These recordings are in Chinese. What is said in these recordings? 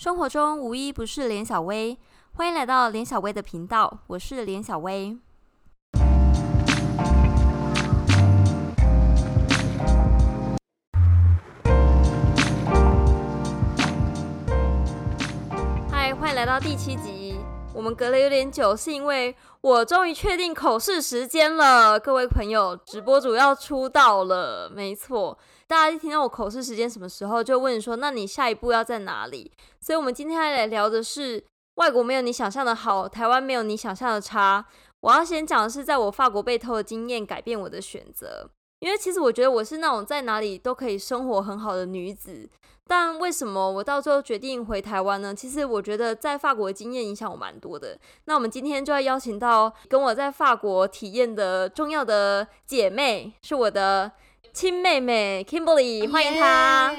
生活中无一不是连小薇，欢迎来到连小薇的频道，我是连小薇。嗨，欢迎来到第七集。我们隔了有点久，是因为我终于确定口试时间了。各位朋友，直播主要出道了，没错。大家一听到我口试时间什么时候，就问说：“那你下一步要在哪里？”所以，我们今天来聊的是外国没有你想象的好，台湾没有你想象的差。我要先讲的是，在我法国被偷的经验改变我的选择，因为其实我觉得我是那种在哪里都可以生活很好的女子。但为什么我到最后决定回台湾呢？其实我觉得在法国的经验影响我蛮多的。那我们今天就要邀请到跟我在法国体验的重要的姐妹，是我的。亲妹妹 Kimberly，欢迎她。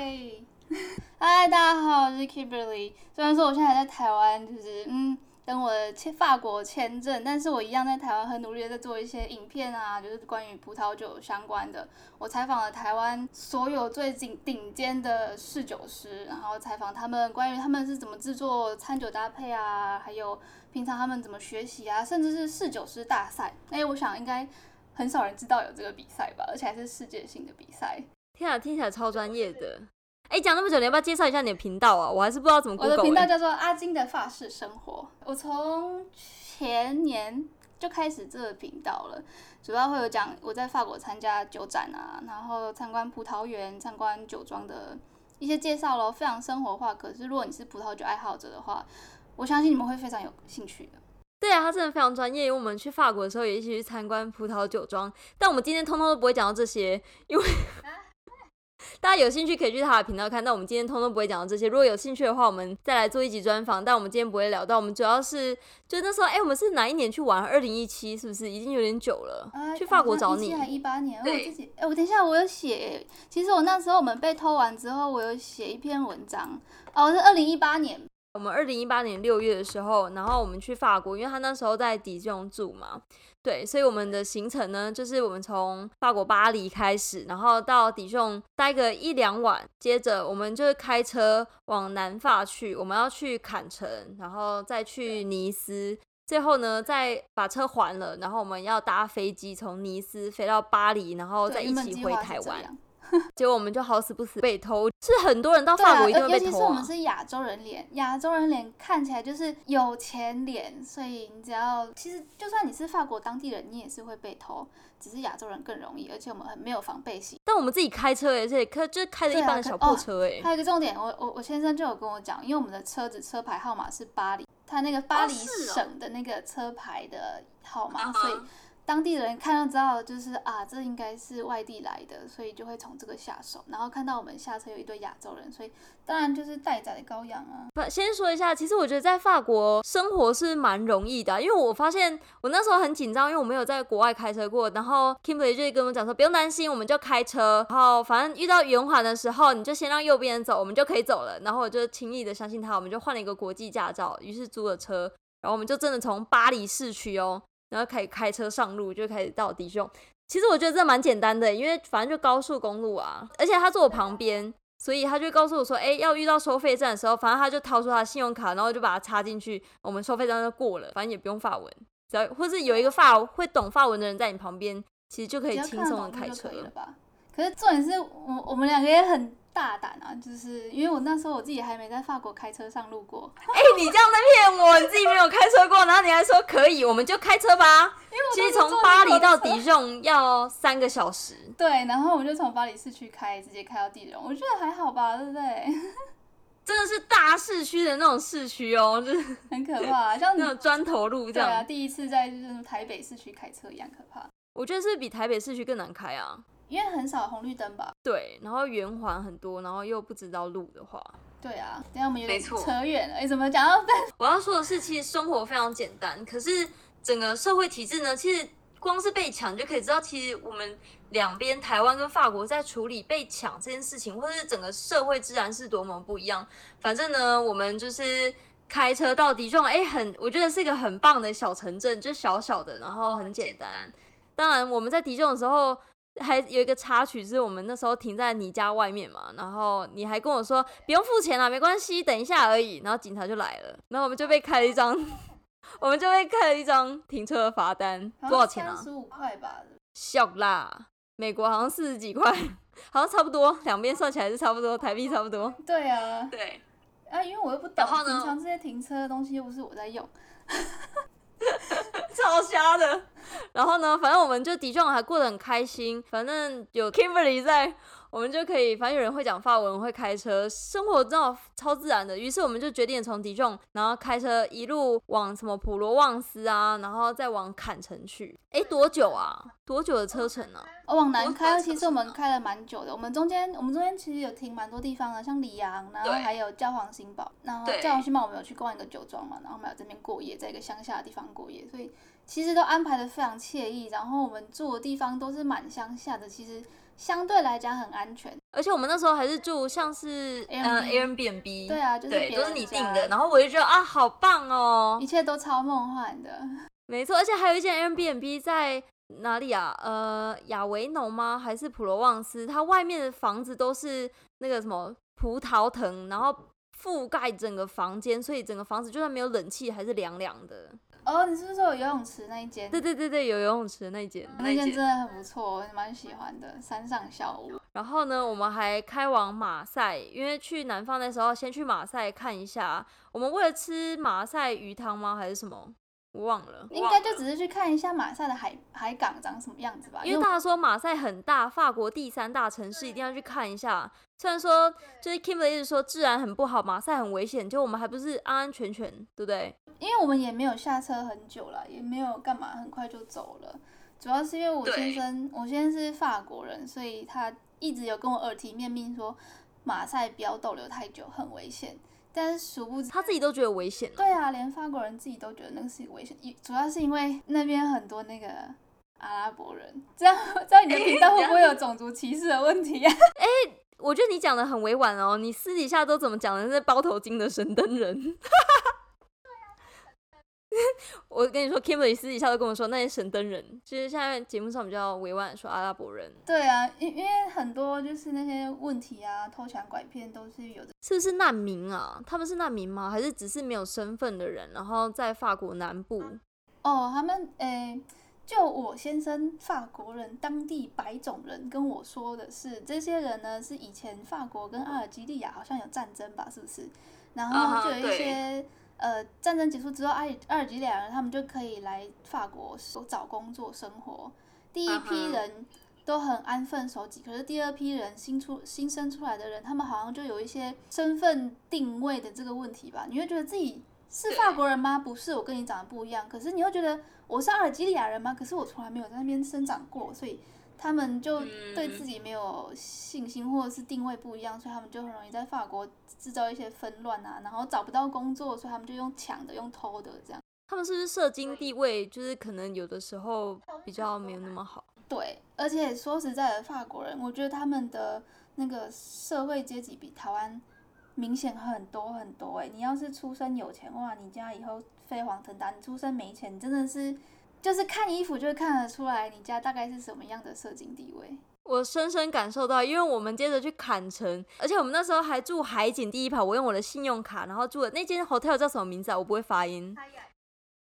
嗨，大家好，我是 Kimberly。虽然说我现在还在台湾，就是嗯，等我的签法国签证，但是我一样在台湾很努力的在做一些影片啊，就是关于葡萄酒相关的。我采访了台湾所有最顶顶尖的侍酒师，然后采访他们关于他们是怎么制作餐酒搭配啊，还有平常他们怎么学习啊，甚至是侍酒师大赛。哎，我想应该。很少人知道有这个比赛吧，而且还是世界性的比赛。天啊，听起来超专业的。哎，讲那么久，你要不要介绍一下你的频道啊？我还是不知道怎么。我的频道叫做阿金的法式生活。我从前年就开始这个频道了，主要会有讲我在法国参加酒展啊，然后参观葡萄园、参观酒庄的一些介绍咯，非常生活化。可是如果你是葡萄酒爱好者的话，我相信你们会非常有兴趣的。对啊，他真的非常专业。因为我们去法国的时候也一起去参观葡萄酒庄，但我们今天通通都不会讲到这些，因为 大家有兴趣可以去他的频道看。但我们今天通通不会讲到这些。如果有兴趣的话，我们再来做一集专访。但我们今天不会聊到，我们主要是就那时候，哎，我们是哪一年去玩？二零一七是不是？已经有点久了。去法国找你。一八年。我自己，哎，我等一下，我有写。其实我那时候我们被偷完之后，我有写一篇文章。哦，是二零一八年。我们二零一八年六月的时候，然后我们去法国，因为他那时候在迪中住嘛，对，所以我们的行程呢，就是我们从法国巴黎开始，然后到迪中待个一两晚，接着我们就是开车往南法去，我们要去坎城，然后再去尼斯，最后呢再把车还了，然后我们要搭飞机从尼斯飞到巴黎，然后再一起回台湾。结果我们就好死不死被偷，是很多人到法国一定会被偷。尤其是我们是亚洲人脸，亚洲人脸看起来就是有钱脸，所以你只要其实就算你是法国当地人，你也是会被偷，只是亚洲人更容易，而且我们很没有防备心。但我们自己开车也是开就开着一般的小破车哎。还有一个重点，我我我先生就有跟我讲，因为我们的车子车牌号码是巴黎，他那个巴黎省的那个车牌的号码，所以。当地人看到知道，就是啊，这应该是外地来的，所以就会从这个下手。然后看到我们下车有一堆亚洲人，所以当然就是待宰的羔羊啊。不，先说一下，其实我觉得在法国生活是蛮容易的，因为我发现我那时候很紧张，因为我没有在国外开车过。然后 Kimberly 就跟我们讲说，不用担心，我们就开车。然后反正遇到圆环的时候，你就先让右边走，我们就可以走了。然后我就轻易的相信他，我们就换了一个国际驾照，于是租了车，然后我们就真的从巴黎市区哦。然后可以开车上路，就开始到迪兄。其实我觉得这蛮简单的，因为反正就高速公路啊，而且他坐我旁边，所以他就告诉我说：“哎，要遇到收费站的时候，反正他就掏出他信用卡，然后就把它插进去，我们收费站就过了。反正也不用发文，只要或是有一个发会懂发文的人在你旁边，其实就可以轻松的开车了吧？可是重点是我我们两个也很。大胆啊！就是因为我那时候我自己还没在法国开车上路过。哎，你这样在骗我，你自己没有开车过，然后你还说可以，我们就开车吧。其实从巴黎到迪荣要三个小时。对，然后我们就从巴黎市区开，直接开到迪荣，我觉得还好吧，对不对？真的是大市区的那种市区哦，就是很可怕，像 那种砖头路这样。对啊，第一次在就是台北市区开车一样可怕。我觉得是比台北市区更难开啊。因为很少红绿灯吧？对，然后圆环很多，然后又不知道路的话，对啊，等下我们有点扯远了。哎，怎么讲到？我要说的是，其实生活非常简单，可是整个社会体制呢，其实光是被抢就可以知道，其实我们两边台湾跟法国在处理被抢这件事情，或者是整个社会自然是多么不一样。反正呢，我们就是开车到底中，哎，很，我觉得是一个很棒的小城镇，就小小的，然后很简单。当然，我们在迪中的时候。还有一个插曲是我们那时候停在你家外面嘛，然后你还跟我说不用付钱啦，没关系，等一下而已。然后警察就来了，然后我们就被开了一张，我们就被开了一张停车的罚单，多少钱啊？十五块吧。笑啦，美国好像四十几块，好像差不多，两边算起来是差不多，台币差不多。对啊，对。啊，因为我又不懂，平常这些停车的东西又不是我在用。超瞎的，然后呢，反正我们就迪壮还过得很开心，反正有 Kimberly 在。我们就可以，反正有人会讲法文，会开车，生活真的超自然的。于是我们就决定从迪仲，然后开车一路往什么普罗旺斯啊，然后再往坎城去。哎，多久啊？多久的车程呢？往南开，其实我们开了蛮久的。我们中间，我们中间其实有停蛮多地方的，像里昂，然后还有教皇新堡。然后教皇新堡我们有去逛一个酒庄嘛，然后我们有这边过夜，在一个乡下的地方过夜，所以其实都安排的非常惬意。然后我们住的地方都是蛮乡下的，其实。相对来讲很安全，而且我们那时候还是住像是嗯 Airbnb，对啊，就是都是你订的，然后我就觉得啊好棒哦，一切都超梦幻的，没错，而且还有一间 Airbnb 在哪里啊？呃，亚维农吗？还是普罗旺斯？它外面的房子都是那个什么葡萄藤，然后覆盖整个房间，所以整个房子就算没有冷气还是凉凉的。哦，你是不是说有游泳池那一间？对对对对，有游泳池的那一间，那间真的很不错，我蛮喜欢的，山上小屋。然后呢，我们还开往马赛，因为去南方的时候先去马赛看一下。我们为了吃马赛鱼汤吗？还是什么？我忘了，应该就只是去看一下马赛的海海港长什么样子吧。因为大家说马赛很大，法国第三大城市，一定要去看一下。虽然说就是 Kim 一直说治安很不好，马赛很危险，就我们还不是安安全全，对不对？因为我们也没有下车很久了，也没有干嘛，很快就走了。主要是因为我先生，我先生是法国人，所以他一直有跟我耳提面命说马赛不要逗留太久，很危险。但是殊不知，他自己都觉得危险。对啊，连法国人自己都觉得那个是危险。主要是因为那边很多那个阿拉伯人，这样在你的频道会不会有种族歧视的问题啊？哎，我觉得你讲的很委婉哦，你私底下都怎么讲的？那包头巾的神灯人。我跟你说，Kimberly 私底下都跟我说，那些神灯人，其实现在节目上比较委婉说阿拉伯人。对啊，因因为很多就是那些问题啊，偷抢拐骗都是有的。是不是难民啊？他们是难民吗？还是只是没有身份的人？然后在法国南部？哦，他们诶，就我先生法国人，当地白种人跟我说的是，这些人呢是以前法国跟阿尔及利亚好像有战争吧？是不是？然后就有一些。呃，战争结束之后，阿阿尔及利亚人他们就可以来法国找工作生活。第一批人都很安分守己，可是第二批人新出新生出来的人，他们好像就有一些身份定位的这个问题吧？你会觉得自己是法国人吗？不是，我跟你长得不一样。可是你会觉得我是阿尔及利亚人吗？可是我从来没有在那边生长过，所以。他们就对自己没有信心，或者是定位不一样，所以他们就很容易在法国制造一些纷乱啊，然后找不到工作，所以他们就用抢的、用偷的这样。他们是不是社经地位就是可能有的时候比较没有那么好？对，而且说实在的，法国人，我觉得他们的那个社会阶级比台湾明显很多很多。哎，你要是出生有钱哇，你家以后飞黄腾达；你出生没钱，你真的是。就是看衣服就看得出来你家大概是什么样的社经地位。我深深感受到，因为我们接着去坎城，而且我们那时候还住海景第一排，我用我的信用卡，然后住的那间 hotel 叫什么名字啊？我不会发音。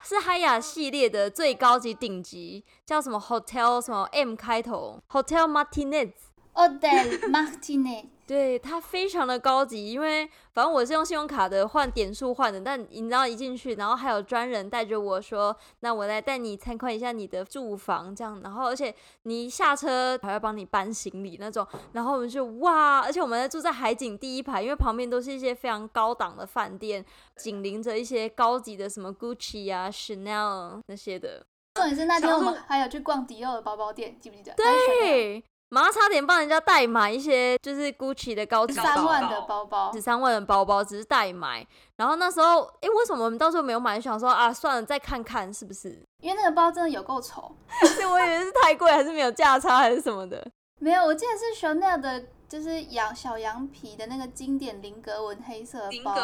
是海雅系列的最高级顶级，叫什么 hotel 什么 M 开头，Hotel Martinez。Hotel Martinez。对它非常的高级，因为反正我是用信用卡的换点数换的，但你知道一进去，然后还有专人带着我说，那我来带你参观一下你的住房，这样，然后而且你下车还要帮你搬行李那种，然后我们就哇，而且我们在住在海景第一排，因为旁边都是一些非常高档的饭店，紧邻着一些高级的什么 Gucci 啊、Chanel 那些的。重点是那天我们还有去逛迪奥的包包店，记不记得？对。妈差点帮人家代买一些，就是 Gucci 的高级三万的包包，十三万的包包，只是代买。然后那时候，哎，为什么我们到时候没有买？想说啊，算了，再看看是不是？因为那个包真的有够丑，是我以为是太贵，还是没有价差，还是什么的？没有，我记得是 Chanel 的，就是羊小羊皮的那个经典菱格纹黑色包。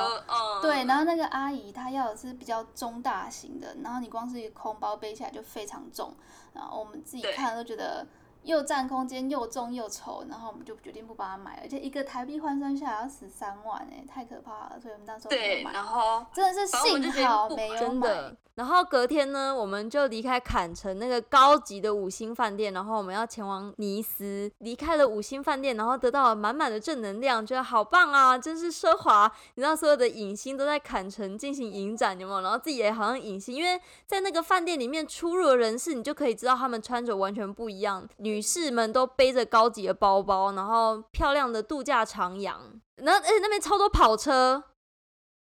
对，然后那个阿姨她要的是比较中大型的，然后你光是一个空包背起来就非常重，然后我们自己看都觉得。又占空间又重又丑，然后我们就决定不帮他买了，而且一个台币换算下来要十三万哎，太可怕了，所以我们那时候没对。然后真的是幸好没有买。然后隔天呢，我们就离开坎城那个高级的五星饭店，然后我们要前往尼斯。离开了五星饭店，然后得到了满满的正能量，觉得好棒啊，真是奢华。你知道所有的影星都在坎城进行影展，有没有？然后自己也好像影星，因为在那个饭店里面出入的人士，你就可以知道他们穿着完全不一样。女士们都背着高级的包包，然后漂亮的度假长洋，然后而且那边超多跑车，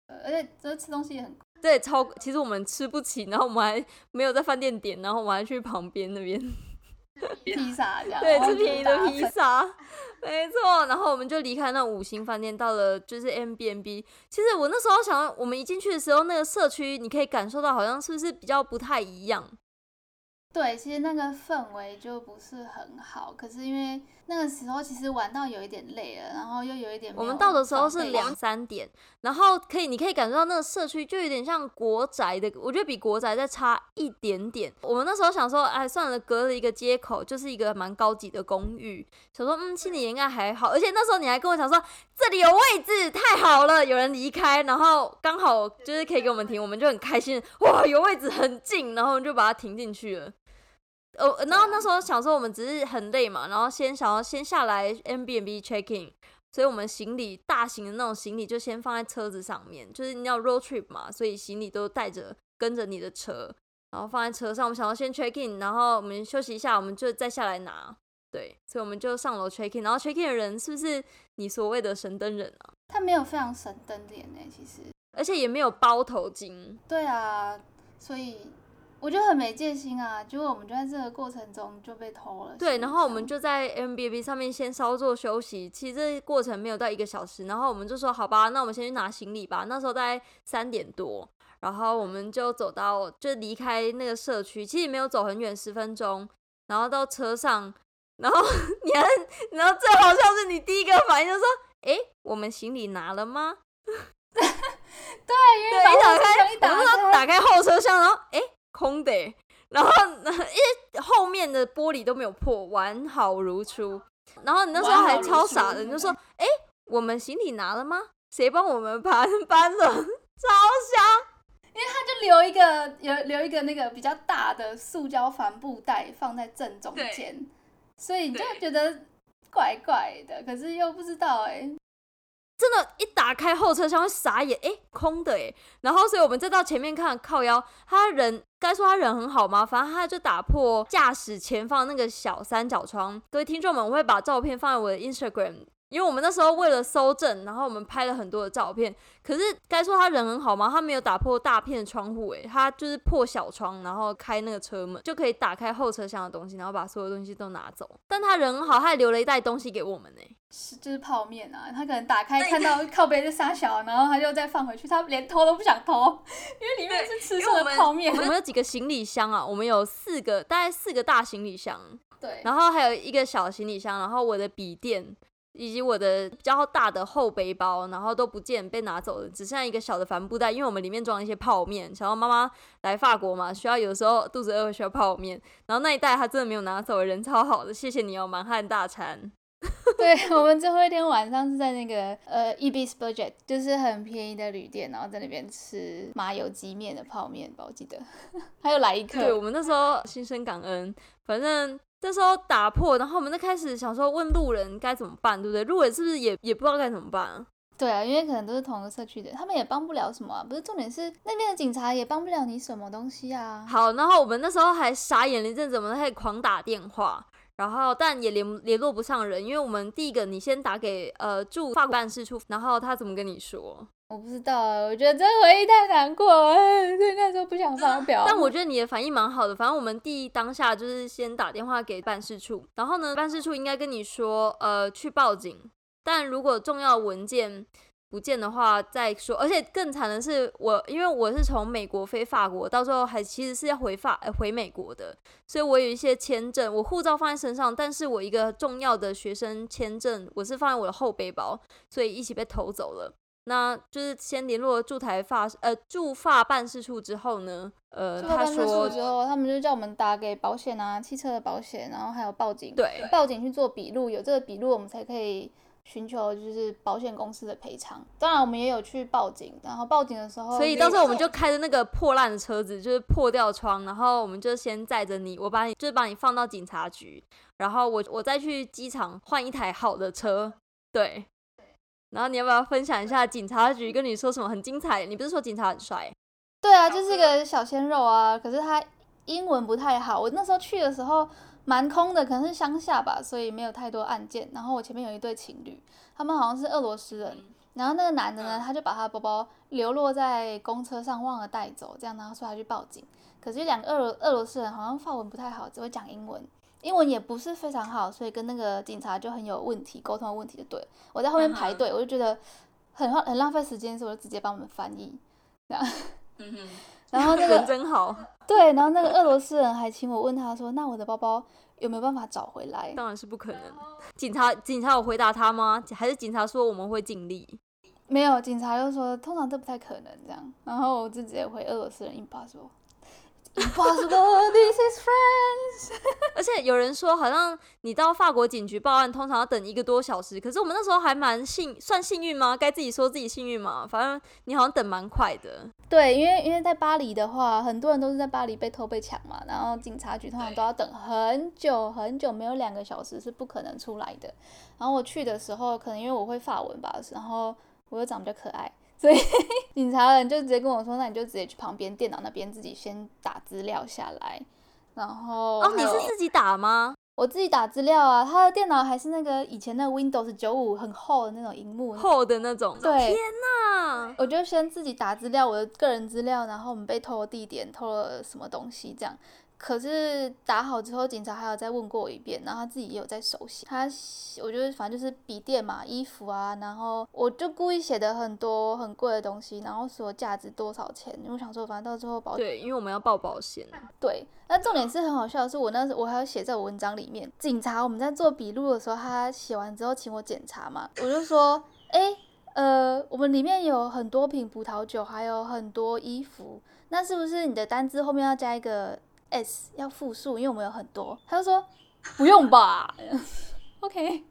呃而且这吃东西也很贵对，超其实我们吃不起，然后我们还没有在饭店点，然后我们还去旁边那边披萨这样，对吃便宜的披萨，没错。然后我们就离开那五星饭店，到了就是 M B N B。其实我那时候想，我们一进去的时候，那个社区你可以感受到好像是不是比较不太一样。对，其实那个氛围就不是很好，可是因为那个时候其实玩到有一点累了，然后又有一点有我们到的时候是两三点，然后可以你可以感受到那个社区就有点像国宅的，我觉得比国宅再差一点点。我们那时候想说，哎，算了，隔了一个街口就是一个蛮高级的公寓，想说嗯，心里应该还好。而且那时候你还跟我讲说这里有位置，太好了，有人离开，然后刚好就是可以给我们停，我们就很开心，哇，有位置很近，然后我们就把它停进去了。呃，然后那时候想说我们只是很累嘛，然后先想要先下来 M B N B check in，所以我们行李大型的那种行李就先放在车子上面，就是你要 road trip 嘛，所以行李都带着跟着你的车，然后放在车上。我们想要先 check in，然后我们休息一下，我们就再下来拿。对，所以我们就上楼 check in，然后 check in 的人是不是你所谓的神灯人啊？他没有非常神灯脸呢，其实。而且也没有包头巾，对啊，所以我就很没戒心啊。结果我们就在这个过程中就被偷了。对，然后我们就就在 M B B 上面先稍作休息，其实这过程没有到一个小时，然后我们就说好吧，那我们先去拿行李吧。那时候大概三点多，然后我们就走到就离开那个社区，其实没有走很远，十分钟，然后到车上，然后 你还，然后最好笑是你第一个反应就说，诶，我们行李拿了吗？对，因为对，一打开，我们说开，打开后车厢，然后诶，空的欸，然后因为后面的玻璃都没有破，完好如初。然后你那时候还超傻的，你就说：“哎，我们行李拿了吗？谁帮我们搬 搬了？”超香。他就留一个有留一个那个比较大的塑胶帆布袋放在正中对间，所以你就对觉得怪怪的，可是又不知道哎、真的，一打开后车厢会傻眼，诶，空的诶。然后，所以我们再到前面看靠腰，他人该说他人很好吗？反正他就打破驾驶前方那个小三角窗。各位听众们，我会把照片放在我的 Instagram，因为我们那时候为了搜证，然后我们拍了很多的照片。可是该说他人很好吗？他没有打破大片的窗户，诶，他就是破小窗，然后开那个车门就可以打开后车厢的东西，然后把所有东西都拿走。但他人很好，他还留了一袋东西给我们呢。是就是泡面啊，他可能打开看到靠背就撒小，然后他就再放回去，他连偷都不想偷，因为里面是吃剩的泡面我。们 有几个行李箱啊？我们有四个，大概四个大行李箱，对，然后还有一个小行李箱，然后我的笔电以及我的比较大的厚背包，然后都不见被拿走了，只剩下一个小的帆布袋，因为我们里面装了一些泡面。想要妈妈来法国嘛，需要有时候肚子饿需要泡面，然后那一袋他真的没有拿走，人超好的，谢谢你哦，满汉大餐。对，我们最后一天晚上是在那个呃 Ebis Budget，就是很便宜的旅店，然后在那边吃麻油鸡面的泡面吧，我记得，还有来一对我客，们那时候心生感恩，反正那时候打破，然后我们就开始想说问路人该怎么办，对不对？路人是不是也也不知道该怎么办啊？对啊，因为可能都是同一个社区的，他们也帮不了什么啊，不是重点是那边的警察也帮不了你什么东西啊。好，然后我们那时候还傻眼了一阵子，我们开始狂打电话，然后但也联联络不上人，因为我们第一个你先打给呃驻法国办事处，然后他怎么跟你说？我不知道啊，我觉得这回忆太难过了，哎 所以那时候不想发表。但我觉得你的反应蛮好的，反正我们第一当下就是先打电话给办事处，然后呢，办事处应该跟你说，呃，去报警，但如果重要文件不见的话再说。而且更惨的是我，因为我是从美国飞法国，到时候还其实是要回法、呃、回美国的，所以我有一些签证，我护照放在身上，但是我一个重要的学生签证我是放在我的后背包，所以一起被偷走了。那就是先联络驻台发呃驻法办事处之后呢，呃，他说之后，他们就叫我们打给保险啊，汽车的保险，然后还有报警，对，报警去做笔录，有这个笔录我们才可以寻求就是保险公司的赔偿。当然我们也有去报警，然后报警的时候，所以到时候我们就开着那个破烂的车子，就是破掉窗，然后我们就先载着你，我把你就是把你放到警察局，然后我我再去机场换一台好的车，对。然后你要不要分享一下警察局跟你说什么很精彩？你不是说警察很帅？对啊，就是个小鲜肉啊。可是他英文不太好。我那时候去的时候蛮空的，可能是乡下吧，所以没有太多案件。然后我前面有一对情侣，他们好像是俄罗斯人。然后那个男的呢，他就把他的包包流落在公车上，忘了带走，这样然后说他去报警。可是两个俄罗俄罗斯人好像发文不太好，只会讲英文。英文也不是非常好，所以跟那个警察就很有问题，沟通问题就对。我在后面排队，我就觉得很很浪费时间，所以我就直接帮我们翻译。这样，然后那个人真好。对，然后那个俄罗斯人还请我问他说：“那我的包包有没有办法找回来？”当然是不可能。警察警察有回答他吗？还是警察说我们会尽力？没有，警察就说通常这不太可能这样。然后我就直接回俄罗斯人一把说。Impossible, this is friends。而且有人说，好像你到法国警局报案，通常要等一个多小时。可是我们那时候还蛮幸，算幸运吗？该自己说自己幸运吗？反正你好像等蛮快的。对，因为因为在巴黎的话，很多人都是在巴黎被偷被抢嘛，然后警察局通常都要等很久很久，没有两个小时是不可能出来的。然后我去的时候，可能因为我会法文吧，然后我又长得比较可爱。所以 警察人就直接跟我说：“那你就直接去旁边电脑那边自己先打资料下来。”然后哦，你是自己打吗？我自己打资料啊。他的电脑还是那个以前的 Windows 九五很厚的那种荧幕，厚的那种。对，天哪！我就先自己打资料，我的个人资料，然后我们被偷了地点，偷了什么东西这样。可是打好之后，警察还有再问过我一遍，然后他自己也有在手写。他，我觉得反正就是笔电嘛，衣服啊，然后我就故意写的很多很贵的东西，然后说价值多少钱，因为我想说反正到最后保对，因为我们要报保险。对，那重点是很好笑的是，我那时我还要写在我文章里面。警察我们在做笔录的时候，他写完之后请我检查嘛，我就说，哎，呃，我们里面有很多瓶葡萄酒，还有很多衣服，那是不是你的单子后面要加一个？S 要复数，因为我们有很多。他就说不用吧，OK。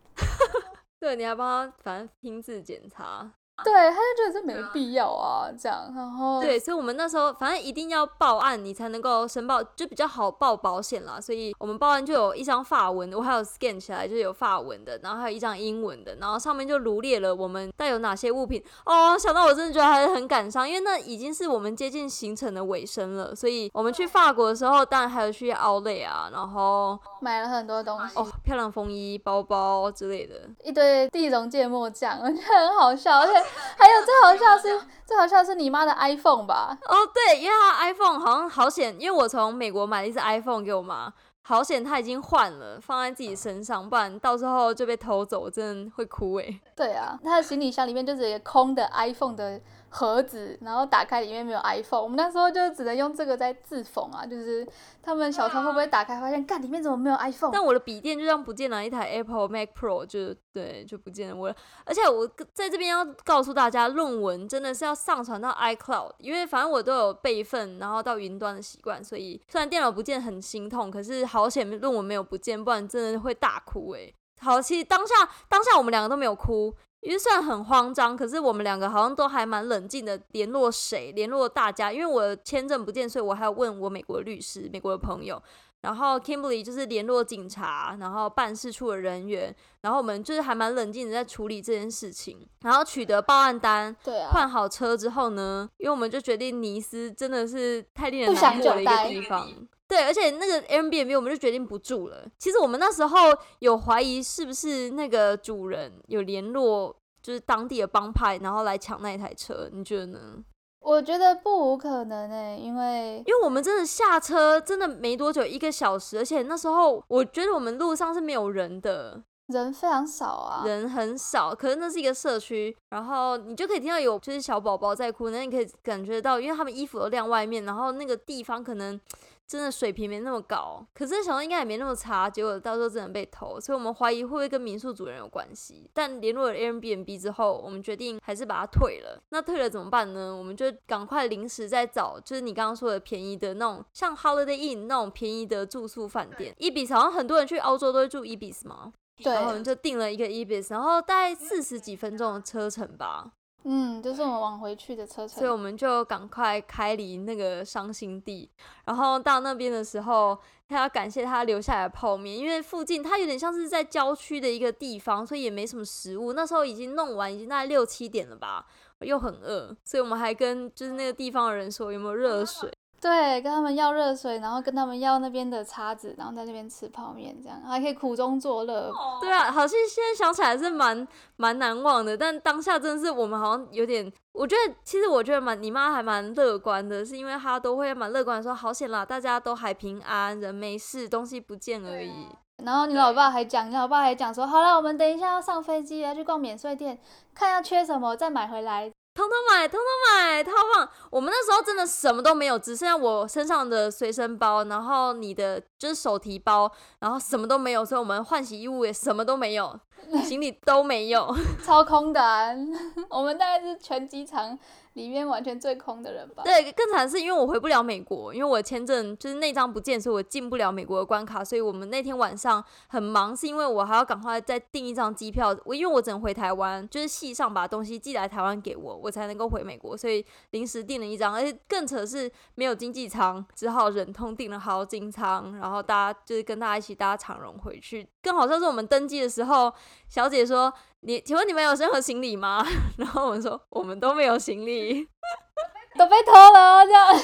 对，你还帮他反正拼字检查。对，他就觉得这没必要啊，这样，然后对，所以我们那时候反正一定要报案，你才能够申报，就比较好报保险啦。所以我们报案就有一张法文，我还有 scan 起来，就有法文的，然后还有一张英文的，然后上面就罗列了我们带有哪些物品。哦，想到我真的觉得还是很感伤，因为那已经是我们接近行程的尾声了。所以我们去法国的时候，当然还有去奥莱啊，然后买了很多东西，哦，漂亮风衣、包包之类的，一堆地龙芥末酱，我觉得很好笑，而且。还有最好笑是，最好笑是你妈的 iPhone 吧？哦，对，因为她 iPhone 好像好险，因为我从美国买了一只 iPhone 给我妈，好险她已经换了，放在自己身上，不然到时候就被偷走，真的会哭哎。对啊，她的行李箱里面就是一个空的 iPhone 的。盒子，然后打开里面没有 iPhone，我们那时候就只能用这个在自讽啊，就是他们小偷会不会打开发现，干里面怎么没有 iPhone？但我的笔电就这样不见了，一台 Apple Mac Pro 就对就不见了。我而且我在这边要告诉大家，论文真的是要上传到 iCloud，因为反正我都有备份，然后到云端的习惯，所以虽然电脑不见很心痛，可是好险论文没有不见，不然真的会大哭诶。好，其实当下当下我们两个都没有哭。因为虽然很慌张，可是我们两个好像都还蛮冷静的。联络谁？联络大家。因为我签证不见，所以我还要问我美国律师、美国的朋友。然后 Kimberly 就是联络警察，然后办事处的人员。然后我们就是还蛮冷静的在处理这件事情。然后取得报案单，对啊，换好车之后呢，因为我们就决定尼斯真的是太令人难过的一个地方。对，而且那个 Airbnb 我们就决定不住了。其实我们那时候有怀疑是不是那个主人有联络，就是当地的帮派，然后来抢那一台车。你觉得呢？我觉得不无可能诶，因为因为我们真的下车真的没多久，一个小时，而且那时候我觉得我们路上是没有人的。人非常少啊，人很少，可是那是一个社区，然后你就可以听到有就是小宝宝在哭，那你可以感觉到，因为他们衣服都晾外面，然后那个地方可能真的水平没那么高，可是想到应该也没那么差，结果到时候真的被偷，所以我们怀疑会不会跟民宿主人有关系。但联络了 Airbnb 之后，我们决定还是把它退了。那退了怎么办呢？我们就赶快临时再找，就是你刚刚说的便宜的那种，像 Holiday Inn 那种便宜的住宿饭店。Ibis 好像很多人去澳洲都会住 Ibis 嘛，对，然后我们就订了一个 Ibis，然后大概四十几分钟的车程吧。嗯，就是我们往回去的车程，所以我们就赶快开离那个伤心地，然后到那边的时候，他要感谢他留下来的泡面，因为附近他有点像是在郊区的一个地方，所以也没什么食物。那时候已经弄完，已经大概六七点了吧，又很饿，所以我们还跟就是那个地方的人说有没有热水。对，跟他们要热水，然后跟他们要那边的叉子，然后在那边吃泡面，这样还可以苦中作乐。对啊，好像现在想起来是蛮蛮难忘的，但当下真的是我们好像有点，我觉得其实我觉得蛮你妈还蛮乐观的，是因为她都会蛮乐观的说好险啦，大家都还平安，人没事，东西不见而已。然后你老爸还讲，你老爸还讲说，好了，我们等一下要上飞机，要去逛免税店，看要缺什么再买回来。通通买，通通买，超棒！我们那时候真的什么都没有，只剩下我身上的随身包，然后你的就是手提包，然后什么都没有，所以我们换洗衣物也什么都没有，行李都没有，超空的。我们大概是全机场。里面完全最空的人吧。对，更惨是因为我回不了美国，因为我签证就是那张不见，所以我进不了美国的关卡。所以我们那天晚上很忙，是因为我还要赶快再订一张机票。我因为我只能回台湾，就是系上把东西寄来台湾给我，我才能够回美国，所以临时订了一张。而且更扯是没有经济舱，只好忍痛订了豪金舱，然后大家就是跟大家一起搭长荣回去。更好像是我们登机的时候，小姐说。你请问你们有任何行李吗？然后我们说我们都没有行李，都被偷了这样。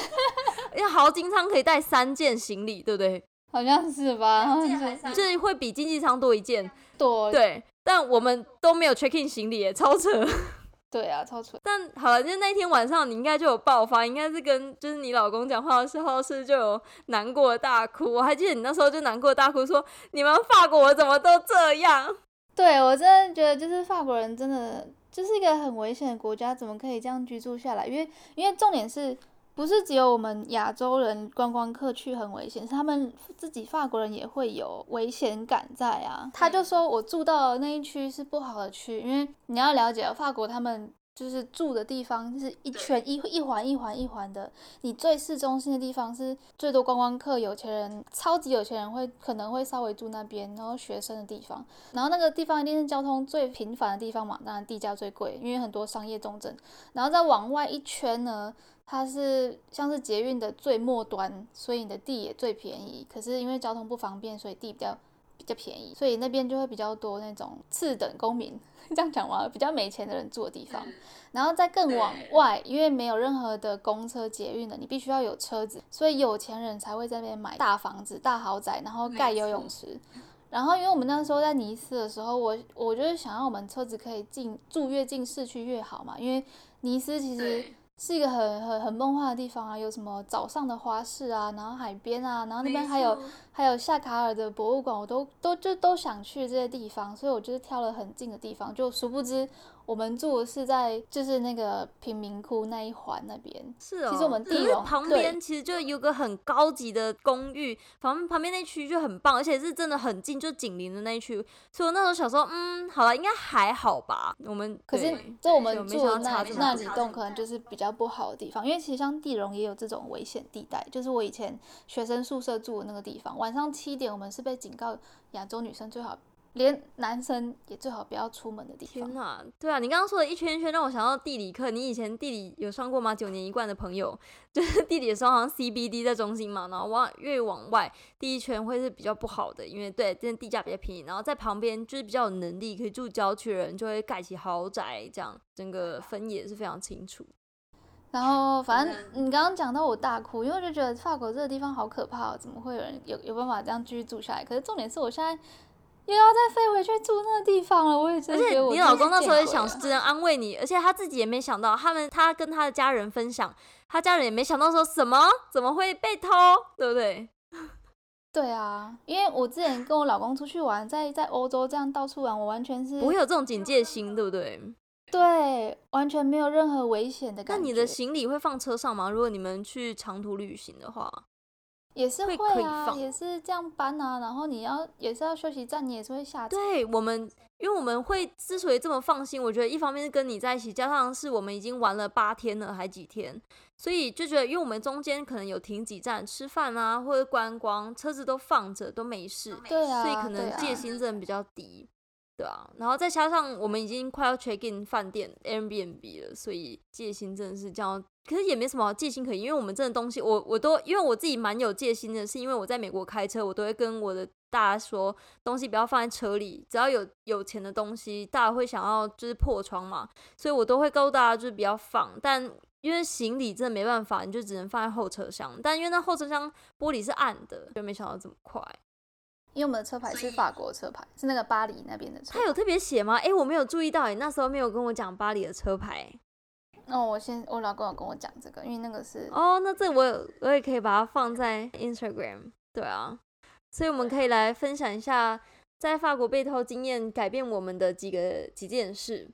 因为豪金舱可以带三件行李，对不对？好像是吧，就是会比经济舱多一件。多对，但我们都没有 check in 行李，超扯。对啊，超扯。但好了，就那天晚上你应该就有爆发，应该是跟就是你老公讲话的时候是就有难过大哭。我还记得你那时候就难过大哭，说你们法国怎么都这样。对我真的觉得，就是法国人真的就是一个很危险的国家，怎么可以这样居住下来？因为因为重点是不是只有我们亚洲人观光客去很危险，是他们自己法国人也会有危险感在啊。他就说我住到那一区是不好的区，因为你要了解法国他们。就是住的地方是一圈一一环一环一环的，你最市中心的地方是最多观光客、有钱人、超级有钱人会可能会稍微住那边，然后学生的地方，然后那个地方一定是交通最频繁的地方嘛，当然地价最贵，因为很多商业重镇。然后再往外一圈呢，它是像是捷运的最末端，所以你的地也最便宜。可是因为交通不方便，所以地比较比较便宜，所以那边就会比较多那种次等公民。这样讲完，比较没钱的人住的地方，然后再更往外，因为没有任何的公车、捷运的，你必须要有车子，所以有钱人才会在那边买大房子、大豪宅，然后盖游泳池。然后，因为我们那时候在尼斯的时候，我我就是想要我们车子可以进住越近市区越好嘛，因为尼斯其实。是一个很很很梦幻的地方啊，有什么早上的花市啊，然后海边啊，然后那边还有还有夏卡尔的博物馆，我都都就都想去这些地方，所以我就是挑了很近的地方，就殊不知。我们住的是在就是那个贫民窟那一环那边，是哦。其实我们地龙旁边其实就有个很高级的公寓，旁旁边那区就很棒，而且是真的很近，就紧邻的那一区。所以我那时候想说，嗯，好了，应该还好吧。我们可是就我们住的那那几栋可能就是比较不好的地方，因为其实像地龙也有这种危险地带，就是我以前学生宿舍住的那个地方，晚上七点我们是被警告亚洲女生最好。连男生也最好不要出门的地方。天哪，对啊，你刚刚说的一圈一圈让我想到地理课。你以前地理有上过吗？九年一贯的朋友，就是地理的时候好像 CBD 在中心嘛，然后往越往外第一圈会是比较不好的，因为对，真的地价比较便宜。然后在旁边就是比较有能力可以住郊区的人就会盖起豪宅，这样整个分野是非常清楚。然后反正你刚刚讲到我大哭，因为我就觉得法国这个地方好可怕，怎么会有人有有办法这样继续住下来？可是重点是我现在。又要再飞回去住那个地方了，我也真的觉得。而且你老公那时候也想，只能安慰你，而且他自己也没想到，他们他跟他的家人分享，他家人也没想到说什么怎么会被偷，对不对？对啊，因为我之前跟我老公出去玩，在在欧洲这样到处玩，我完全是不会有这种警戒心，对不对？对，完全没有任何危险的感觉。那你的行李会放车上吗？如果你们去长途旅行的话？也是会可以放也是这样搬啊，然后你要也是要休息站，你也是会下车。对我们，因为我们会之所以这么放心，我觉得一方面是跟你在一起，加上是我们已经玩了八天了，还几天，所以就觉得，因为我们中间可能有停几站吃饭啊，或者观光，车子都放着都没事，对啊，所以可能对啊戒心真的比较低，对啊。然后再加上我们已经快要 check in 饭店 Airbnb 了，所以戒心真的是这样。可是也没什么戒心可言，因为我们真的东西，我我都因为我自己蛮有戒心的，是因为我在美国开车，我都会跟我的大家说，东西不要放在车里，只要有有钱的东西，大家会想要就是破窗嘛，所以我都会告诉大家就是不要放，但。因为行李真的没办法，你就只能放在后车厢。但因为那后车厢玻璃是暗的，就没想到这么快。因为我们的车牌是法国车牌，是那个巴黎那边的车牌。他有特别写吗？诶，我没有注意到，你那时候没有跟我讲巴黎的车牌。哦，我先我老公有跟我讲这个，因为那个是哦，那这我有我也可以把它放在 Instagram。对啊，所以我们可以来分享一下在法国被偷经验改变我们的几个几件事。